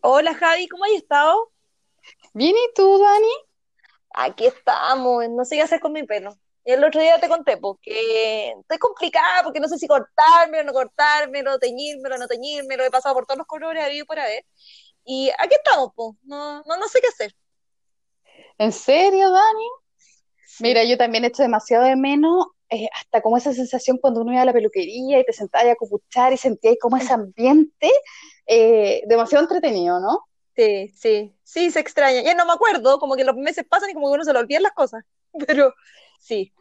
Hola Javi, ¿cómo has estado? Bien, ¿y tú, Dani? Aquí estamos, no sé qué hacer con mi pelo. El otro día te conté, porque estoy complicada, porque no sé si cortármelo, no cortármelo, teñírmelo, no teñírmelo, he pasado por todos los colores, ha habido por haber. Y aquí estamos, pues, no, no, no sé qué hacer. ¿En serio, Dani? Mira, yo también echo demasiado de menos, eh, hasta como esa sensación cuando uno iba a la peluquería y te sentabas a cupuchar y sentías como ese ambiente eh, demasiado entretenido, ¿no? Sí, sí, sí, se extraña. Ya no me acuerdo, como que los meses pasan y como que uno se le olvidan las cosas. Pero sí,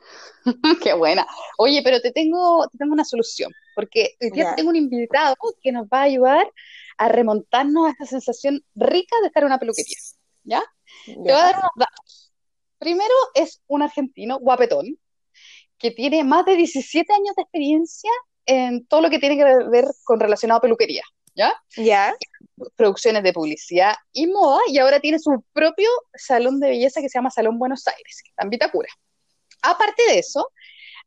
Qué buena. Oye, pero te tengo, te tengo una solución, porque hoy día tengo un invitado que nos va a ayudar a remontarnos a esta sensación rica de estar en una peluquería, ¿ya? Te voy a dar unos datos. Primero es un argentino guapetón que tiene más de 17 años de experiencia en todo lo que tiene que ver con relacionado a peluquería, ¿ya? Ya, Producciones de publicidad y moda, y ahora tiene su propio salón de belleza que se llama Salón Buenos Aires, que está en Vitacura. Aparte de eso,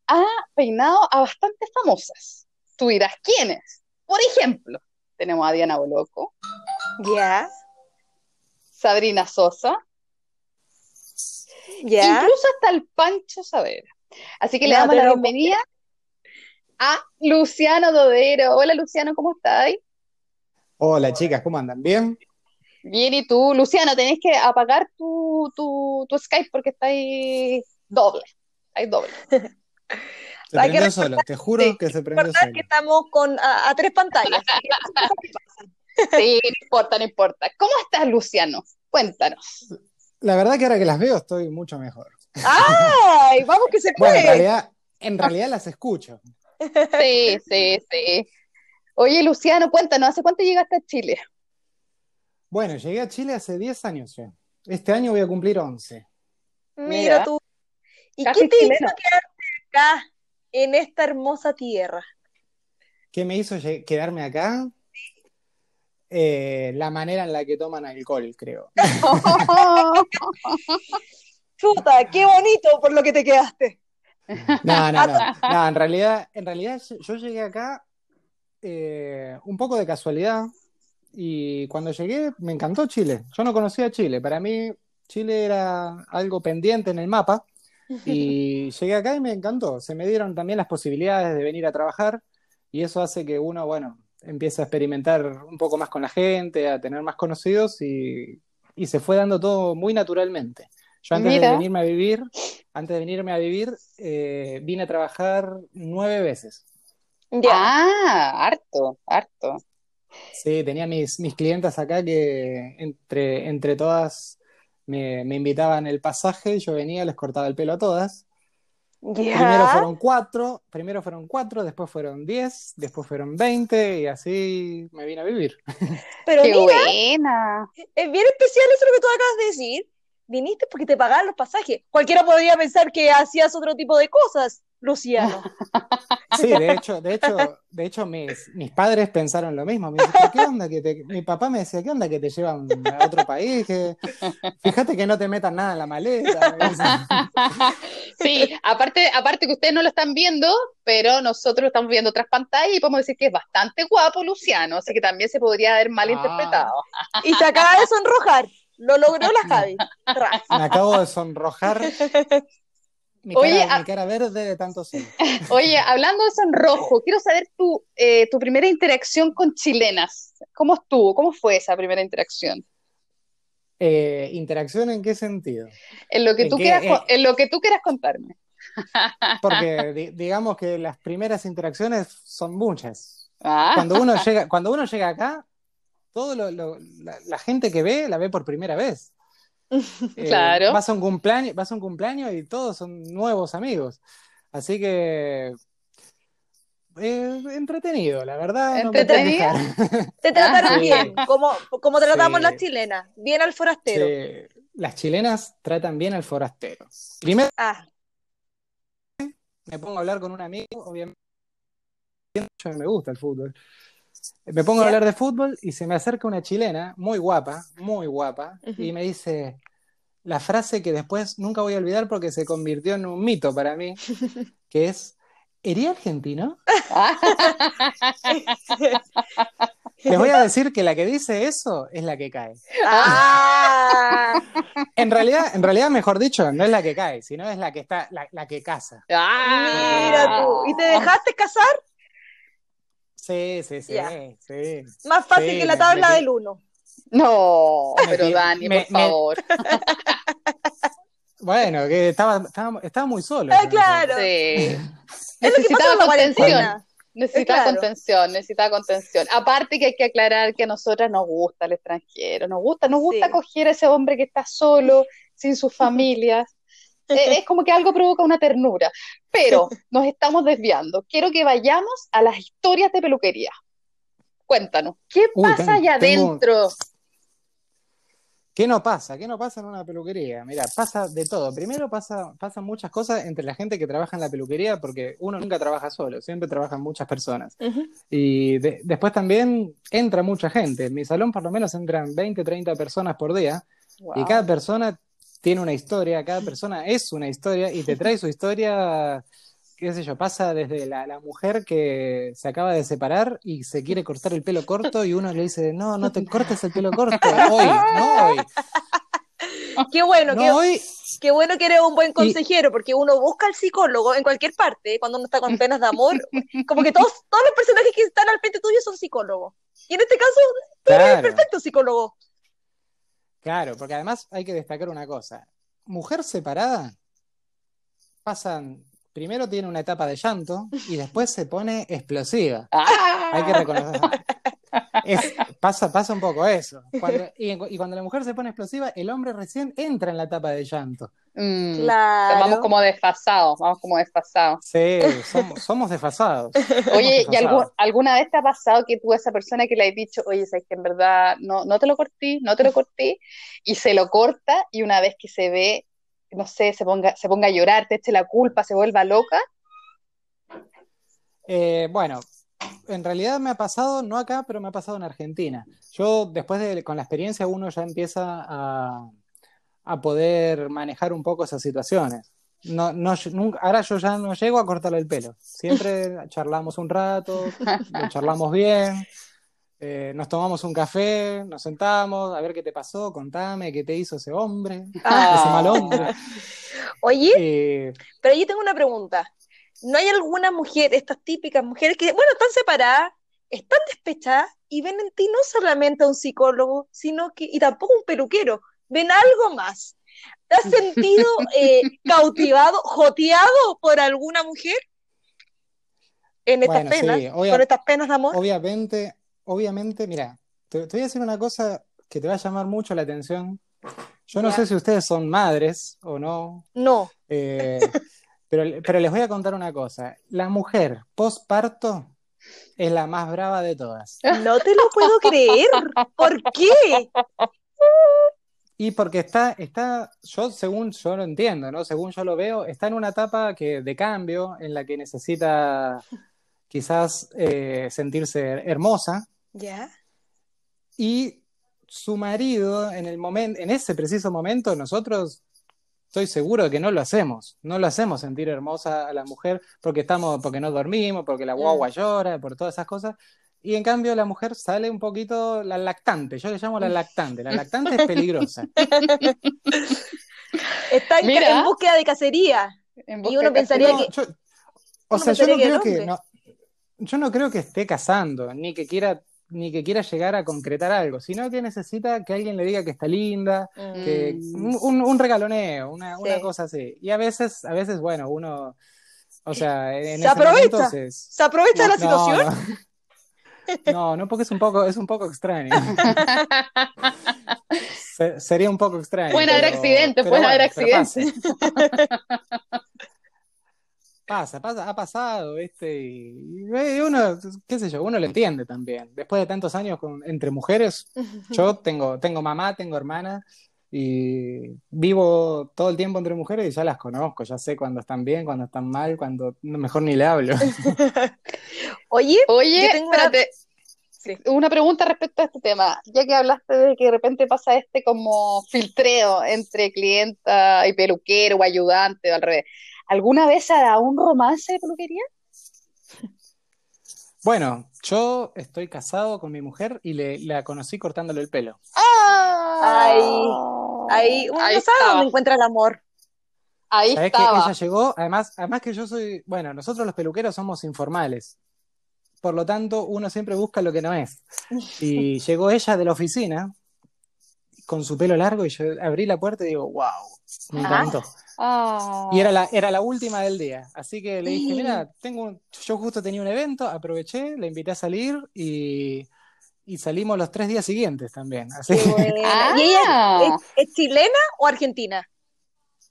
ha peinado a bastantes famosas. Tú dirás, ¿quiénes? Por ejemplo, tenemos a Diana Boloco, ya, Sabrina Sosa, ya. incluso hasta el Pancho Saavedra. Así que le damos la bienvenida a Luciano Dodero. Hola Luciano, ¿cómo estás? Hola chicas, ¿cómo andan? ¿Bien? Bien, ¿y tú? Luciano, tenés que apagar tu, tu, tu Skype porque está ahí doble. Hay doble. Se hay que solo, te juro que se prendió recordar que solo. estamos con, a, a tres pantallas. Sí, no importa, no importa. ¿Cómo estás, Luciano? Cuéntanos. La verdad que ahora que las veo estoy mucho mejor. ¡Ay! Vamos que se Bueno, en puede. realidad, en realidad las escucho. Sí, sí, sí. Oye, Luciano, cuéntanos, ¿hace cuánto llegaste a Chile? Bueno, llegué a Chile hace 10 años ya. Este año voy a cumplir 11. Mira Mira, tú. ¿Y qué te hizo quedarte acá en esta hermosa tierra? ¿Qué me hizo quedarme acá? Eh, la manera en la que toman alcohol, creo. Chuta, qué bonito por lo que te quedaste. No, no, no. No, en realidad, en realidad yo llegué acá eh, un poco de casualidad y cuando llegué me encantó Chile. Yo no conocía Chile. Para mí Chile era algo pendiente en el mapa y llegué acá y me encantó. Se me dieron también las posibilidades de venir a trabajar y eso hace que uno, bueno, empiece a experimentar un poco más con la gente, a tener más conocidos y, y se fue dando todo muy naturalmente. Yo antes de venirme a vivir, antes de venirme a vivir, eh, vine a trabajar nueve veces. Ya, ah, harto, harto. Sí, tenía mis, mis clientas acá que entre, entre todas me, me invitaban el pasaje, yo venía, les cortaba el pelo a todas. Primero fueron cuatro, primero fueron cuatro, después fueron diez, después fueron veinte y así me vine a vivir. Pero Qué mira, buena. es bien especial eso lo que tú acabas de decir. Viniste porque te pagaban los pasajes. Cualquiera podría pensar que hacías otro tipo de cosas, Luciano. Sí, de hecho, de hecho, de hecho mis, mis padres pensaron lo mismo. Me dijeron, ¿qué onda que te... Mi papá me decía, ¿qué onda que te llevan a otro país? Que... Fíjate que no te metan nada en la maleta. Sí, aparte, aparte que ustedes no lo están viendo, pero nosotros estamos viendo otras pantallas y podemos decir que es bastante guapo Luciano, así que también se podría haber Ah, malinterpretado. Y se acaba de sonrojar. Lo logró la Javi. Me acabo de sonrojar mi Oye, cara, a- mi cara verde de tanto sol. oye, hablando de sonrojo, quiero saber tu, eh, tu primera interacción con chilenas. ¿Cómo estuvo? ¿Cómo fue esa primera interacción? Eh, ¿interacción en qué sentido? En lo que ¿En tú qué? quieras, Eh, en lo que tú quieras contarme. porque di- digamos que las primeras interacciones son muchas. Ah, Cuando uno llega, cuando uno llega acá, todo lo- lo- la, la gente que ve la ve por primera vez. Eh, claro. vas a un cumpleaños, vas a un cumpleaños y todos son nuevos amigos. Así que eh, entretenido, la verdad, no ¿Entretenido? quejar. Te trataron Sí, bien, como, como tratamos las chilenas. Bien al forastero. sí. Las chilenas tratan bien al forastero. Primero Ah, me pongo a hablar con un amigo, obviamente me gusta el fútbol. Me pongo a hablar de fútbol y se me acerca una chilena, muy guapa, muy guapa, y me dice la frase que después nunca voy a olvidar porque se convirtió en un mito para mí, que es, ¿ería argentino? Les voy a decir que la que dice eso es la que cae. Ah, En realidad, en realidad, mejor dicho, no es la que cae, sino es la que está, la, la que casa. Ah. mira tú. ¿Y te dejaste casar? Sí, sí, sí, sí. Más fácil Sí, que la tabla me- del uno. No, Me pero Dani, me- por me- favor. Bueno, que estaba, estaba, estaba muy solo. Ah, yo, claro. Sí. Es lo que pasa Necesitaba contención. Necesitaba Claro. contención, necesitaba contención. Aparte que hay que aclarar que a nosotras nos gusta el extranjero, nos gusta, nos gusta Sí. acoger a ese hombre que está solo, sin su familia. Eh, es como que algo provoca una ternura. Pero nos estamos desviando. Quiero que vayamos a las historias de peluquería. Cuéntanos, ¿qué Uy, pasa allá adentro? ¿Qué no pasa? ¿Qué no pasa en una peluquería? Mira, pasa de todo. Primero pasa, pasan muchas cosas entre la gente que trabaja en la peluquería, porque uno nunca trabaja solo, siempre trabajan muchas personas. Y de- después también entra mucha gente. En mi salón por lo menos entran 20, 30 personas por día, y cada persona tiene una historia, cada persona es una historia, y te trae su historia, qué sé yo, pasa desde la, la mujer que se acaba de separar y se quiere cortar el pelo corto, y uno le dice, no, no te cortes el pelo corto, hoy, no hoy. Qué bueno, hoy, qué bueno que eres un buen consejero, porque uno busca al psicólogo en cualquier parte, cuando uno está con penas de amor, como que todos, todos los personajes que están al frente tuyo son psicólogos. Y en este caso, tú eres el perfecto psicólogo. Claro, porque además hay que destacar una cosa. Mujer separada, pasan, primero tiene una etapa de llanto y después se pone explosiva. Ah. Hay que reconocer. Es- pasa, pasa un poco eso. Cuando- y, y cuando la mujer se pone explosiva, el hombre recién entra en la etapa de llanto. Mm, Claro. Vamos como desfasados, vamos como desfasados. Sí, somos, somos desfasados. Oye, Somos ¿y algún- alguna vez te ha pasado que tú a esa persona que le has dicho, oye, sabes que en verdad no, no te lo corté, no te lo corté, y se lo corta y una vez que se ve, no sé, se ponga, se ponga a llorar, te eche la culpa, se vuelva loca? Eh, bueno, en realidad me ha pasado, no acá, pero me ha pasado en Argentina. Yo, después de, con la experiencia, uno ya empieza a, a poder manejar un poco esas situaciones. No, no, nunca, ahora yo ya no llego a cortarle el pelo. Siempre charlamos un rato, lo charlamos bien, eh, nos tomamos un café, nos sentamos, a ver qué te pasó, contame qué te hizo ese hombre, Ah. ese mal hombre. Oye, Eh, pero yo tengo una pregunta. ¿No hay alguna mujer, estas típicas mujeres que, bueno, están separadas, están despechadas y ven en ti no solamente a un psicólogo, sino que, y tampoco un peluquero, ven algo más? ¿Te has sentido eh, cautivado, joteado por alguna mujer en estas Bueno, penas, sí, obvia- con estas penas de amor? Obviamente, obviamente, mira, te, te voy a decir una cosa que te va a llamar mucho la atención. Yo no sé si ustedes son madres o no, No. eh, pero, pero les voy a contar una cosa. La mujer postparto es la más brava de todas. No te lo puedo creer. ¿Por qué? Y porque está, está, yo según yo lo entiendo, ¿no? Según yo lo veo, está en una etapa que, de cambio en la que necesita quizás eh, sentirse hermosa. Ya. Y su marido, en el momento, en ese preciso momento, nosotros estoy seguro de que no lo hacemos. No lo hacemos sentir hermosa a la mujer porque estamos, porque no dormimos, porque la guagua llora, por todas esas cosas. Y en cambio la mujer sale un poquito la lactante, yo le llamo la lactante. La lactante es peligrosa. Está en, búsqueda de cacería. Y uno pensaría No, que- yo- o sea, yo no que creo que no, yo no creo que esté casando, ni que quiera, ni que quiera llegar a concretar algo, sino que necesita que alguien le diga que está linda, que Mm. un, un regaloneo, una, una cosa así. Y a veces, a veces, bueno, uno, o sea, en Se aprovecha. momento se- ¿Se aprovecha de la no, situación? No. No, no, porque es un poco, es un poco extraño. Se- sería un poco extraño. Pueden haber accidentes, pueden haber accidentes. Pasa, pasa, ha pasado, ¿viste? Y, y uno, qué sé yo, uno lo entiende también. Después de tantos años con, entre mujeres, yo tengo, tengo mamá, tengo hermana y vivo todo el tiempo entre mujeres y ya las conozco, ya sé cuando están bien, cuando están mal, cuando mejor ni le hablo. Oye, Oye, Yo tengo una- espérate, Sí. una pregunta respecto a este tema. Ya que hablaste de que de repente pasa este como filtreo entre clienta y peluquero o ayudante o al revés. ¿Alguna vez ha dado un romance de peluquería? Bueno, yo estoy casado con mi mujer y le, la conocí cortándole el pelo. Ahí, ahí uno Ahí no sabe estaba. dónde encuentra el amor. Ahí ¿Sabés que estaba. ella llegó? Además, además que yo soy, bueno, nosotros los peluqueros somos informales. Por lo tanto, uno siempre busca lo que no es. Y llegó ella de la oficina con su pelo largo y yo abrí la puerta y digo, wow, me Ah. encantó. Ah. Y era la, era la última del día. Así que le dije, mira, tengo un- yo justo tenía un evento, aproveché, le invité a salir y, y salimos los tres días siguientes también. Así Qué que, buena. ¿Y ella Ah. es, es chilena o argentina?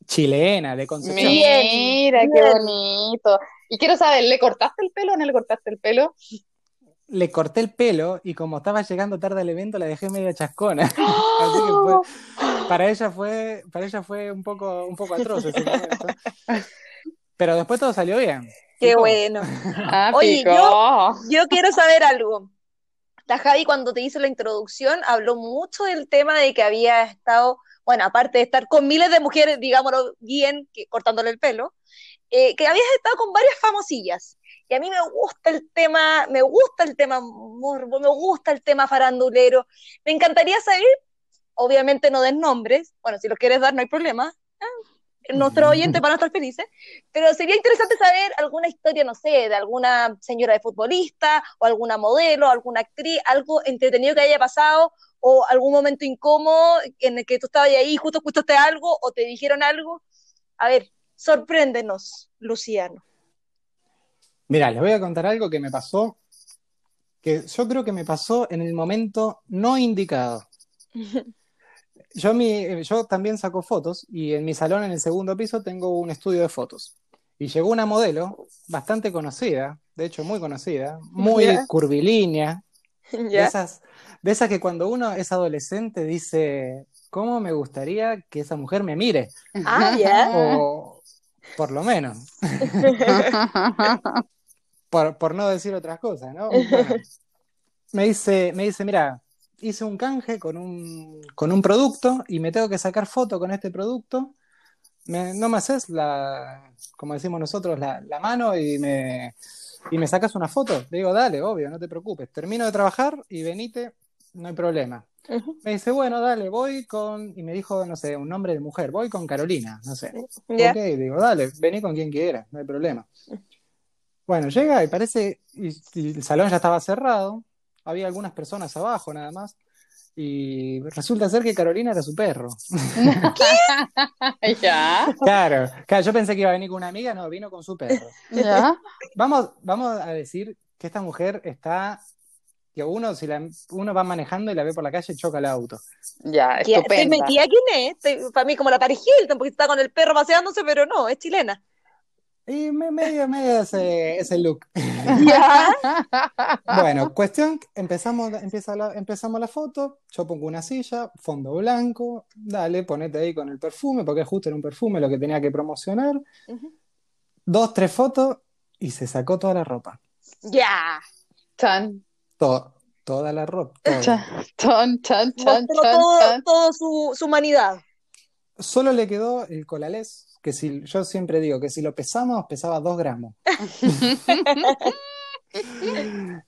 chilena, de Concepción. Mira, qué bonito. Y quiero saber, ¿le cortaste el pelo o no le cortaste el pelo? Le corté el pelo y como estaba llegando tarde al evento, la dejé media chascona. Así que fue, para ella fue, para ella fue un poco, un poco atroz ese momento. Pero después todo salió bien. Qué bueno. Ah, Oye, picó. Yo quiero saber algo. La Javi cuando te hizo la introducción habló mucho del tema de que había estado, bueno, aparte de estar con miles de mujeres, digámoslo bien, que, cortándole el pelo, eh, que habías estado con varias famosillas. Y a mí me gusta el tema, me gusta el tema morbo, me gusta el tema farandulero. Me encantaría saber, obviamente no des nombres, bueno, si los quieres dar no hay problema, ¿eh? nuestros oyentes van a estar felices, pero sería interesante saber alguna historia, no sé, de alguna señora de futbolista, o alguna modelo, alguna actriz, algo entretenido que haya pasado, o algún momento incómodo en el que tú estabas ahí y justo escuchaste algo, o te dijeron algo. A ver, sorpréndenos, Luciano. Mira, les voy a contar algo que me pasó, que yo creo que me pasó en el momento no indicado. Yo, mi, yo también saco fotos y en mi salón en el segundo piso tengo un estudio de fotos. Y llegó una modelo bastante conocida, de hecho muy conocida, muy curvilínea, de ¿Ya? esas, de esas que cuando uno es adolescente dice, ¿cómo me gustaría que esa mujer me mire? Ah, ya. O por lo menos, por, por no decir otras cosas, ¿no? Bueno, me dice, me dice, mira, hice un canje con un, con un producto y me tengo que sacar foto con este producto. Me- no me haces la, como decimos nosotros, la, la mano y me, y me sacas una foto. Le digo, dale, obvio, no te preocupes. Termino de trabajar y venite, no hay problema. Me dice, bueno, dale, voy con, y me dijo, no sé, un nombre de mujer, voy con Carolina, no sé. ¿Ya? Ok, digo, dale, vení con quien quieras, no hay problema. Bueno, llega y parece, y, y el salón ya estaba cerrado, había algunas personas abajo nada más, y resulta ser que Carolina era su perro. Ya, Claro, claro, yo pensé que iba a venir con una amiga, no, vino con su perro. ya. Vamos, vamos a decir que esta mujer está, que uno, si la, uno va manejando y la ve por la calle, choca el auto. Ya, ¿Qué- ¿Te estupenda. metía quién es? Estoy- para mí como la Paris Hilton, porque está con el perro paseándose, pero no, es chilena. Y me, medio, medio ese, ese look. ¿Ya? Bueno, cuestión, empezamos, empieza la, empezamos la foto, yo pongo una silla, fondo blanco, dale, ponete ahí con el perfume, porque justo era un perfume lo que tenía que promocionar, dos, tres fotos y se sacó toda la ropa, Ya. Chan, todo, toda la ropa, todo. chan, chan, todo, chan. todo su, su humanidad. Solo le quedó el colalés, que si, yo siempre digo que si lo pesamos, pesaba dos gramos.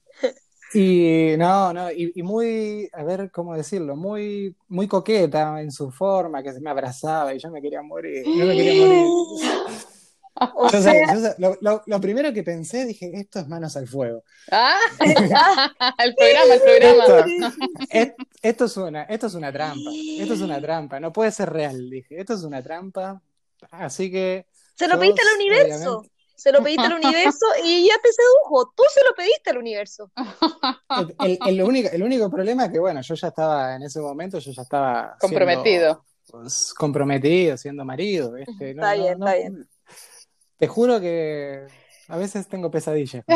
Y no, no, y, y muy, a ver cómo decirlo, muy, muy coqueta en su forma, que se me abrazaba y yo me quería morir, yo me quería morir. O Yo sé, sea, yo sé, lo, lo- lo primero que pensé, dije, esto es manos al fuego. Ah, ah, el programa, el programa. Esto, es- esto es una, esto es una trampa, esto es una trampa, no puede ser real, dije, esto es una trampa, así que se lo pediste al universo. obviamente, Se lo pediste al universo y ya te sedujo. Tú se lo pediste al universo. el, el- el único, el único problema es que, bueno, yo ya estaba, en ese momento, yo ya estaba siendo, Comprometido. pues, comprometido, siendo marido, ¿viste? No, Está no, bien, no- está bien. Te juro que a veces tengo pesadillas.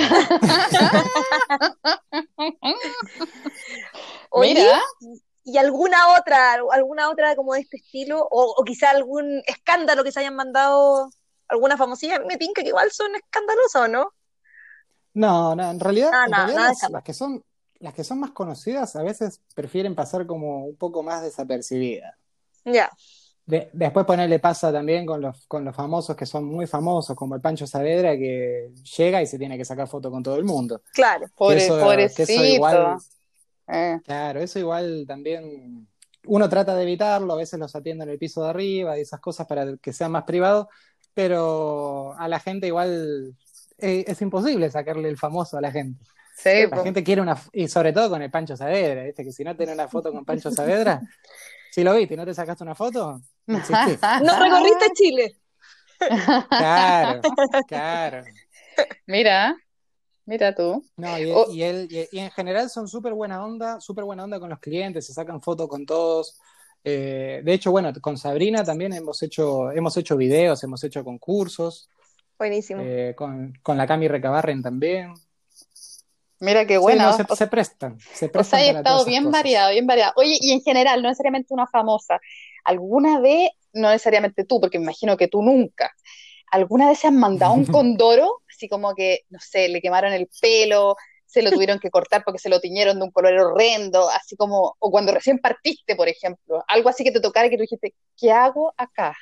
Oye, Mira, ¿y alguna otra, alguna otra como de este estilo? O, o quizá algún escándalo que se hayan mandado alguna famosilla. Me tinca que igual son escandalosas, ¿o no? No, no, en realidad, Ah, en no, realidad las, escándalo. las que son, las que son más conocidas a veces prefieren pasar como un poco más desapercibidas. Ya. De- después ponerle pasa también con los, con los famosos que son muy famosos, como el Pancho Saavedra, que llega y se tiene que sacar foto con todo el mundo. Claro. Pobre, Que eso- que eso igual- Eh, Claro, eso igual también uno trata de evitarlo, a veces los atiende en el piso de arriba y esas cosas para que sea más privado, pero a la gente igual eh, es imposible sacarle el famoso a la gente. sí, La po. gente quiere una, y sobre todo con el Pancho Saavedra, ¿viste? Que si no tenés una foto con Pancho Saavedra, si lo viste no te sacaste una foto, no recorriste Chile. Claro, claro. Mira, mira tú. No, y, y él, y, y en general son súper buena onda, súper buena onda con los clientes, se sacan fotos con todos. Eh, de hecho, bueno, con Sabrina también hemos hecho, hemos hecho videos, hemos hecho concursos, Buenísimo. eh, con, con la Cami Recabarren también. Mira qué Sí, bueno. no, se, O- se prestan, se O sea, prestan para estado bien cosas. variado, bien variado. Oye, y en general, no necesariamente una famosa, ¿alguna vez, no necesariamente tú, porque me imagino que tú nunca, ¿alguna vez se han mandado un condoro? Así como que, no sé, le quemaron el pelo, se lo tuvieron que cortar porque se lo tiñeron de un color horrendo, así como, o cuando recién partiste, por ejemplo, algo así que te tocara y que tú dijiste, ¿qué hago acá?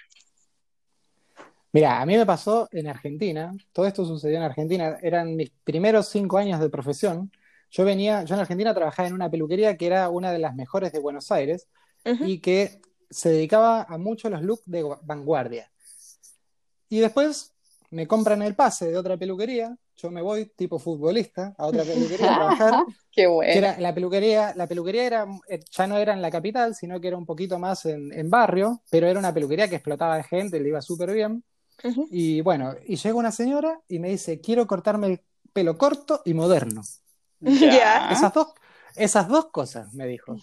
Mira, a mí me pasó en Argentina, todo esto sucedió en Argentina, eran mis primeros cinco años de profesión. Yo venía, yo en Argentina trabajaba en una peluquería que era una de las mejores de Buenos Aires Ujú. y que se dedicaba a mucho los looks de gua- vanguardia. Y después me compran el pase de otra peluquería, yo me voy tipo futbolista a otra peluquería a trabajar, Qué que bueno. era la peluquería, la peluquería era, eh, ya no era en la capital, sino que era un poquito más en, en barrio, pero era una peluquería que explotaba de gente, le iba súper bien. Y bueno, y llega una señora y me dice, quiero cortarme el pelo corto y moderno. Ya. Esas dos, esas dos cosas, me dijo.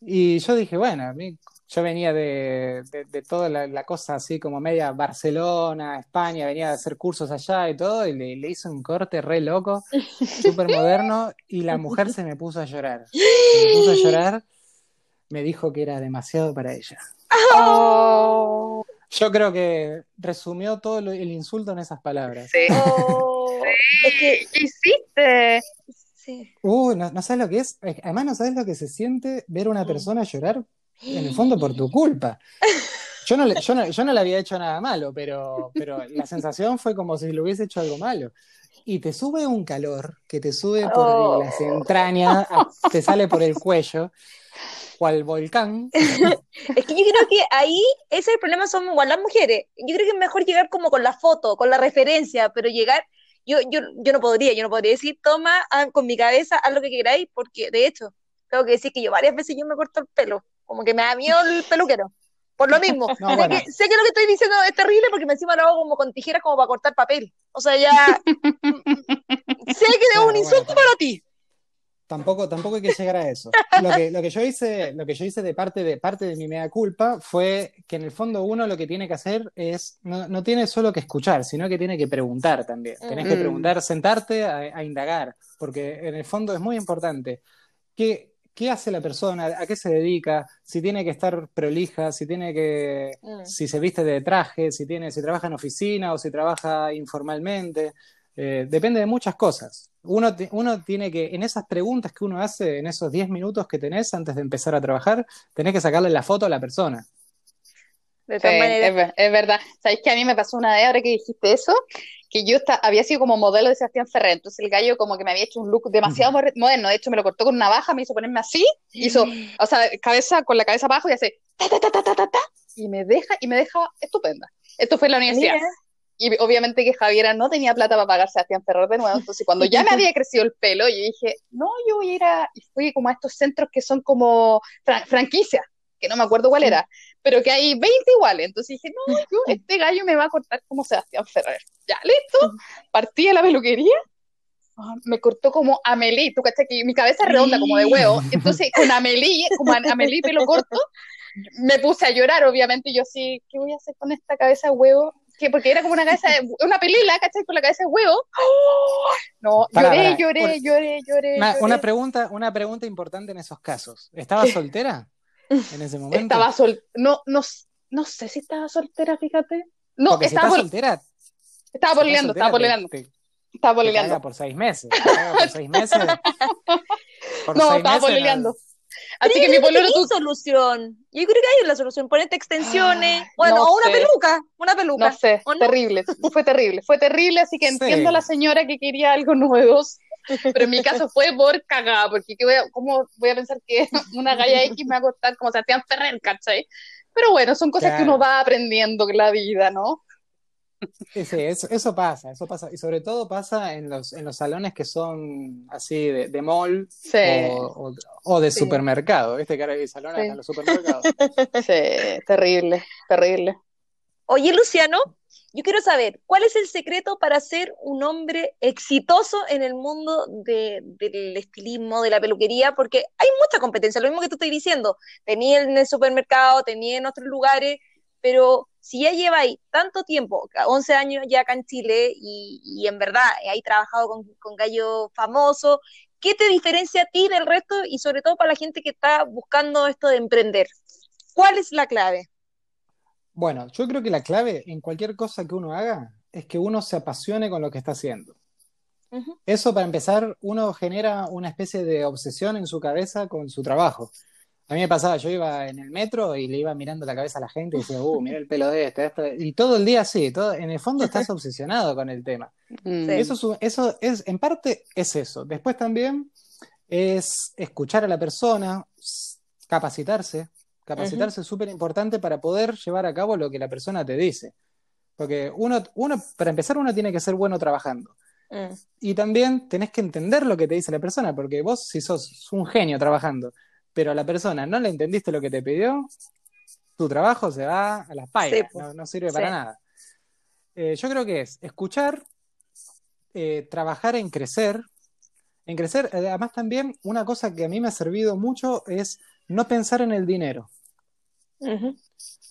Y yo dije, bueno, a mí, yo venía de, de, de toda la, la cosa así como media Barcelona, España, venía a hacer cursos allá y todo, y le, le hice un corte re loco, súper moderno, y la mujer se me puso a llorar. Se me puso a llorar, me dijo que era demasiado para ella. Oh, Yo creo que resumió todo lo- el insulto en esas palabras. sí. Oh, es que, ¿Qué hiciste? sí. Uy, no, no sabes lo que es. Es- Además, no sabes lo que se siente ver a una persona llorar en el fondo por tu culpa. Yo no, le, yo no, yo no le había hecho nada malo, pero, pero la sensación fue como si le hubiese hecho algo malo. Y te sube un calor que te sube por Oh. las entrañas, te sale por el cuello, cual volcán. Es que yo creo que ahí ese es el problema, son igual las mujeres. Yo creo que es mejor llegar como con la foto, con la referencia, pero llegar, yo, yo, yo no podría, yo no podría decir, toma ah, con mi cabeza, haz lo que queráis, porque de hecho, tengo que decir que yo varias veces yo me corto el pelo, como que me da miedo el peluquero. Por lo mismo, No, sé, bueno. que, sé que lo que estoy diciendo es terrible porque me encima lo hago como con tijeras como para cortar papel. O sea, ya sé que es un insulto bueno, para ti. Tampoco, tampoco hay que llegar a eso. Lo que, lo que yo hice, lo que yo hice de parte de parte de mi mea culpa fue que en el fondo uno lo que tiene que hacer es, no, no tiene solo que escuchar, sino que tiene que preguntar también. Tenés que Mm. preguntar, sentarte a, a indagar, porque en el fondo es muy importante. ¿Qué, qué hace la persona? ¿A qué se dedica? Si tiene que estar prolija, si tiene que, Mm. si se viste de traje, si tiene, si trabaja en oficina o si trabaja informalmente. Eh, depende de muchas cosas. Uno, uno tiene que, en esas preguntas que uno hace, en esos 10 minutos que tenés antes de empezar a trabajar, tenés que sacarle la foto a la persona. De Sí, todas es, maneras. es verdad. ¿Sabéis que a mí me pasó una vez, ahora que dijiste eso, que yo esta- había sido como modelo de Sebastián Ferrer, entonces el gallo como que me había hecho un look demasiado moder- moderno, de hecho me lo cortó con una navaja, me hizo ponerme así, hizo, o sea, cabeza con la cabeza abajo y hace ta ta ta ta ta ta, ta, y me deja, y me deja estupenda. Esto fue en la universidad. Mira. Y obviamente que Javiera no tenía plata para pagar Sebastián Ferrer de nuevo, entonces cuando ya me había crecido el pelo, yo dije, no, yo voy a ir a, y fui como a estos centros que son como fran- franquicias, que no me acuerdo cuál era, pero que hay 20 iguales, entonces dije, no, yo, este gallo me va a cortar como Sebastián Ferrer. Ya, listo, partí a la peluquería, ah, me cortó como Amelie, tú cachai que mi cabeza es redonda como de huevo, entonces con Amelie, como Amelie pelo corto, me puse a llorar, obviamente, y yo así, ¿qué voy a hacer con esta cabeza de huevo? Que porque era como una cabeza de, una pelila, ¿cachai? Con la cabeza de huevo. No, Pará, lloré, lloré, Una- lloré, lloré, Una, lloré. una pregunta, una pregunta importante en esos casos. ¿Estabas soltera en ese momento? Estaba sol, no, no, no sé si estaba soltera, fíjate. No, Porque si estaba, estás pol- soltera, estaba si poleando, estaba poleando, estaba poleando. por seis meses. por seis meses. Por No, seis estaba meses, poleleando. Así Pero que yo mi creo que pololo tú... solución. Yo creo que hay una solución. Ponete extensiones. Ay, bueno, no o una sé. peluca. Una peluca. No sé, ¿O no? terrible, fue terrible, fue terrible, así que Sí. entiendo a la señora que quería algo novedoso, pero en mi caso fue por cagada, porque ¿qué voy a- ¿cómo voy a pensar que una galla X me va a costar como Sebastián Ferrer, ¿cachai? Pero bueno, son cosas que Claro. uno va aprendiendo en la vida, ¿no? Sí, sí, eso, eso pasa, eso pasa. Y sobre todo pasa en los, en los salones que son así de, de mall Sí, o, o- o de Sí. supermercado. ¿Viste que ahora hay salones Sí. en los supermercados? sí, terrible, terrible. Oye, Luciano, yo quiero saber, ¿cuál es el secreto para ser un hombre exitoso en el mundo de- del estilismo, de la peluquería? Porque hay mucha competencia, lo mismo que tú estás diciendo. Tenía en el supermercado, tenía en otros lugares, pero si ya lleváis tanto tiempo, 11 años ya acá en Chile, y, y en verdad hay trabajado con, con gallos famosos, ¿qué te diferencia a ti del resto y sobre todo para la gente que está buscando esto de emprender? ¿Cuál es la clave? Bueno, yo creo que la clave en cualquier cosa que uno haga es que uno se apasione con lo que está haciendo. Eso, para empezar, uno genera una especie de obsesión en su cabeza con su trabajo. A mí me pasaba, yo iba en el metro y le iba mirando la cabeza a la gente y decía, uh, mira el pelo de este, esto. Y todo el día así, todo, en el fondo estás obsesionado con el tema. Mm, Sí. Eso es, eso es, en parte es eso. Después también es escuchar a la persona, capacitarse. Capacitarse es súper importante para poder llevar a cabo lo que la persona te dice. Porque uno, uno, para empezar, uno tiene que ser bueno trabajando. Mm. Y también tenés que entender lo que te dice la persona, porque vos si sos un genio trabajando, pero a la persona no le entendiste lo que te pidió, tu trabajo se va a las pailas, Sí, pues. no, no sirve para nada. Eh, yo creo que es escuchar, eh, trabajar en crecer, en crecer, eh, además también una cosa que a mí me ha servido mucho es no pensar en el dinero.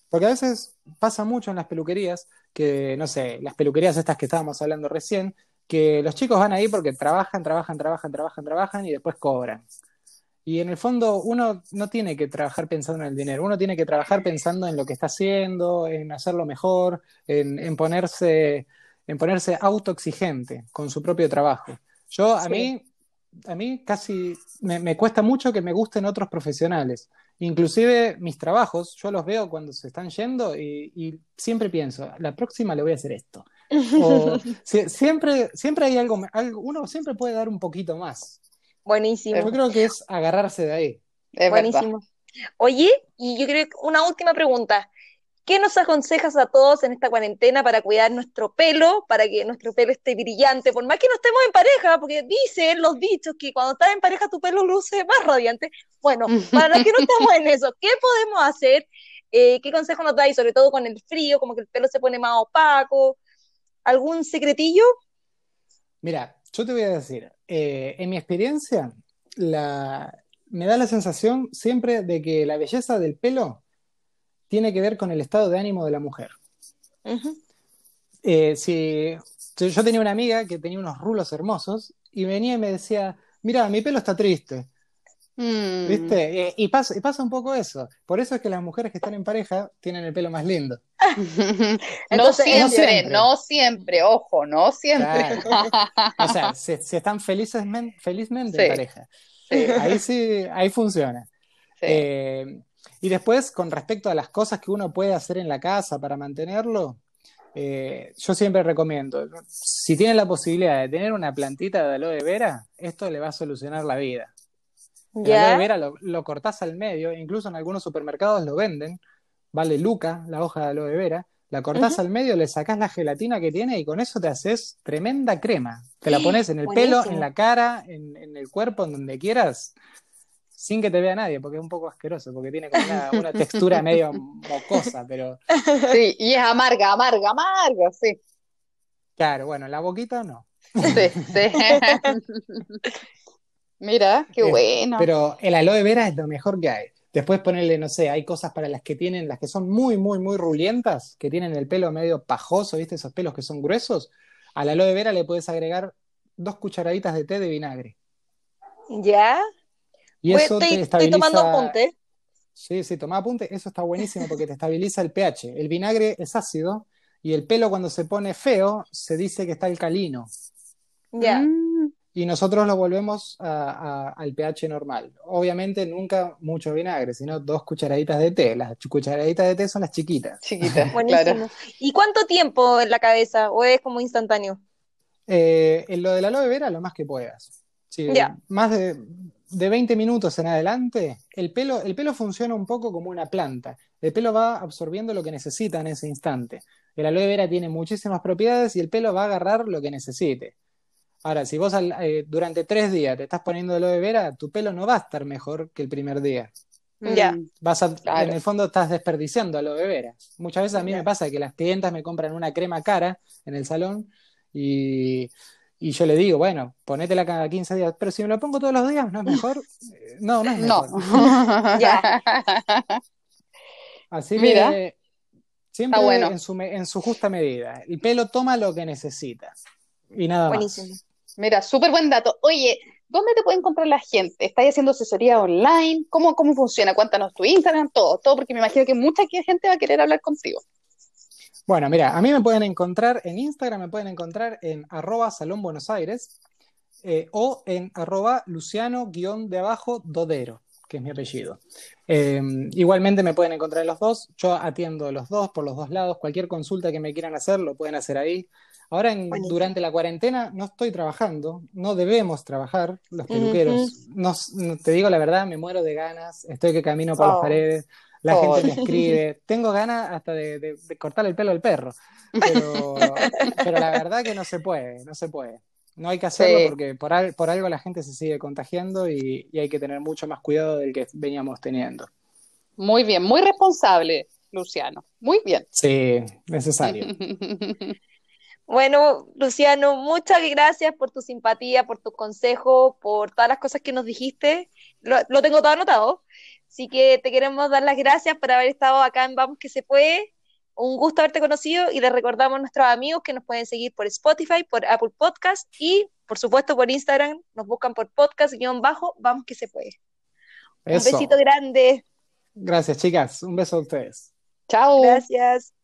Porque a veces pasa mucho en las peluquerías, que no sé, las peluquerías estas que estábamos hablando recién, que los chicos van ahí porque trabajan, trabajan, trabajan, trabajan, trabajan y después cobran. Y en el fondo uno no tiene que trabajar pensando en el dinero, uno tiene que trabajar pensando en lo que está haciendo, en hacerlo mejor, en, en ponerse, en ponerse autoexigente con su propio trabajo. Yo, a Sí. mí, a mí casi me, me cuesta mucho que me gusten otros profesionales. Inclusive mis trabajos, yo los veo cuando se están yendo y, y siempre pienso, la próxima le voy a hacer esto. O si- siempre, siempre hay algo, algo, uno siempre puede dar un poquito más. Buenísimo. Yo creo que es agarrarse de ahí. es verdad. Buenísimo. Oye, y yo creo que una última pregunta. ¿Qué nos aconsejas a todos en esta cuarentena para cuidar nuestro pelo, para que nuestro pelo esté brillante, por más que no estemos en pareja, porque dicen los dichos que cuando estás en pareja tu pelo luce más radiante? Bueno, para los que no estamos en eso, ¿qué podemos hacer? Eh, ¿qué consejo nos dais, sobre todo con el frío, como que el pelo se pone más opaco? ¿Algún secretillo? Mira, yo te voy a decir, eh, en mi experiencia, la, me da la sensación siempre de que la belleza del pelo tiene que ver con el estado de ánimo de la mujer. Eh, si, yo yo tenía una amiga que tenía unos rulos hermosos y venía y me decía, mira, mi pelo está triste, Mm. ¿viste? Eh, y, pasa, y pasa un poco eso. Por eso es que las mujeres que están en pareja tienen el pelo más lindo. no siempre, no siempre. no siempre, ojo, no siempre. O sea, si, si están felices, men- felizmente Sí. en pareja. Sí, Ahí sí, ahí funciona. sí. Eh, y después, con respecto a las cosas que uno puede hacer en la casa para mantenerlo, eh, yo siempre recomiendo, si tienen la posibilidad de tener una plantita de aloe vera, esto le va a solucionar la vida. El aloe vera lo, lo cortás al medio, incluso en algunos supermercados lo venden, vale luca la hoja de aloe vera, la cortás al medio, le sacás la gelatina que tiene y con eso te haces tremenda crema. Te la pones en el pelo, en la cara, en, en el cuerpo, en donde quieras, sin que te vea nadie, porque es un poco asqueroso, porque tiene como una, una textura medio mocosa, pero Sí, y es amarga, amarga, amarga, sí. claro, bueno, en la boquita no. Sí, sí. Mira, qué bueno. Pero el aloe vera es lo mejor que hay. Después ponerle, no sé, hay cosas para las que tienen, las que son muy, muy, muy rulientas, que tienen el pelo medio pajoso, ¿viste? Esos pelos que son gruesos. Al aloe vera le puedes agregar dos cucharaditas de té de vinagre. ¿Ya? Y Pues eso estoy, te estoy tomando estabiliza. apunte. Sí, sí, toma apunte. Eso está buenísimo porque te estabiliza el pH. El vinagre es ácido y el pelo cuando se pone feo se dice que está alcalino. Ya. Mm, y nosotros lo volvemos a- a- al pH normal. Obviamente nunca mucho vinagre, sino dos cucharaditas de té. Las cucharaditas de té son las chiquitas. Chiquita, Buenísimo. claro. ¿Y cuánto tiempo en la cabeza? ¿O es como instantáneo? Eh, en lo del aloe vera, lo más que puedas. Sí, Ya. Más de, de 20 minutos en adelante, el pelo, el pelo funciona un poco como una planta. El pelo va absorbiendo lo que necesita en ese instante. El aloe vera tiene muchísimas propiedades y el pelo va a agarrar lo que necesite. Ahora, si vos al- eh, durante tres días te estás poniendo aloe vera, tu pelo no va a estar mejor que el primer día. Ya. Mm, Vas a- Claro. En el fondo estás desperdiciando aloe vera. Muchas veces a mí Ya. me pasa que las clientas me compran una crema cara en el salón y, y yo le digo, bueno, ponétela cada 15 días, pero si me lo pongo todos los días, ¿no es mejor? Eh, No, no es No. mejor. Ya. Así Mira. que siempre Está bueno. en su, me- en su justa medida. El pelo toma lo que necesita y nada más. Mira, súper buen dato. Oye, ¿dónde te puede encontrar la gente? ¿Estás haciendo asesoría online? ¿Cómo, cómo funciona? Cuéntanos tu Instagram, todo, todo, porque me imagino que mucha gente va a querer hablar contigo. Bueno, mira, a mí me pueden encontrar en Instagram, me pueden encontrar en arroba Salón Buenos Aires eh, o en arroba Luciano guion de abajo Dodero, que es mi apellido. Eh, igualmente me pueden encontrar en los dos, yo atiendo los dos por los dos lados, cualquier consulta que me quieran hacer lo pueden hacer ahí. Ahora en- durante la cuarentena no estoy trabajando, no debemos trabajar los peluqueros. No- no- te digo la verdad, me muero de ganas, estoy que camino por las Oh. paredes, la Oh. gente me escribe, tengo ganas hasta de, de, de cortar el pelo al perro, pero, pero la verdad que no se puede, no se puede. No hay que hacerlo Sí. porque por, al- por algo la gente se sigue contagiando y, y hay que tener mucho más cuidado del que veníamos teniendo. Muy bien, muy responsable, Luciano. Muy bien. Sí, necesario. Bueno, Luciano, muchas gracias por tu simpatía, por tu consejo, por todas las cosas que nos dijiste. Lo, lo tengo todo anotado. Así que te queremos dar las gracias por haber estado acá en Vamos que se puede. Un gusto haberte conocido y les recordamos a nuestros amigos que nos pueden seguir por Spotify, por Apple Podcast y, por supuesto, por Instagram. Nos buscan por podcast-bajo, Vamos que se puede. Un besito grande. Gracias, chicas. Un beso a ustedes. Chao. Gracias.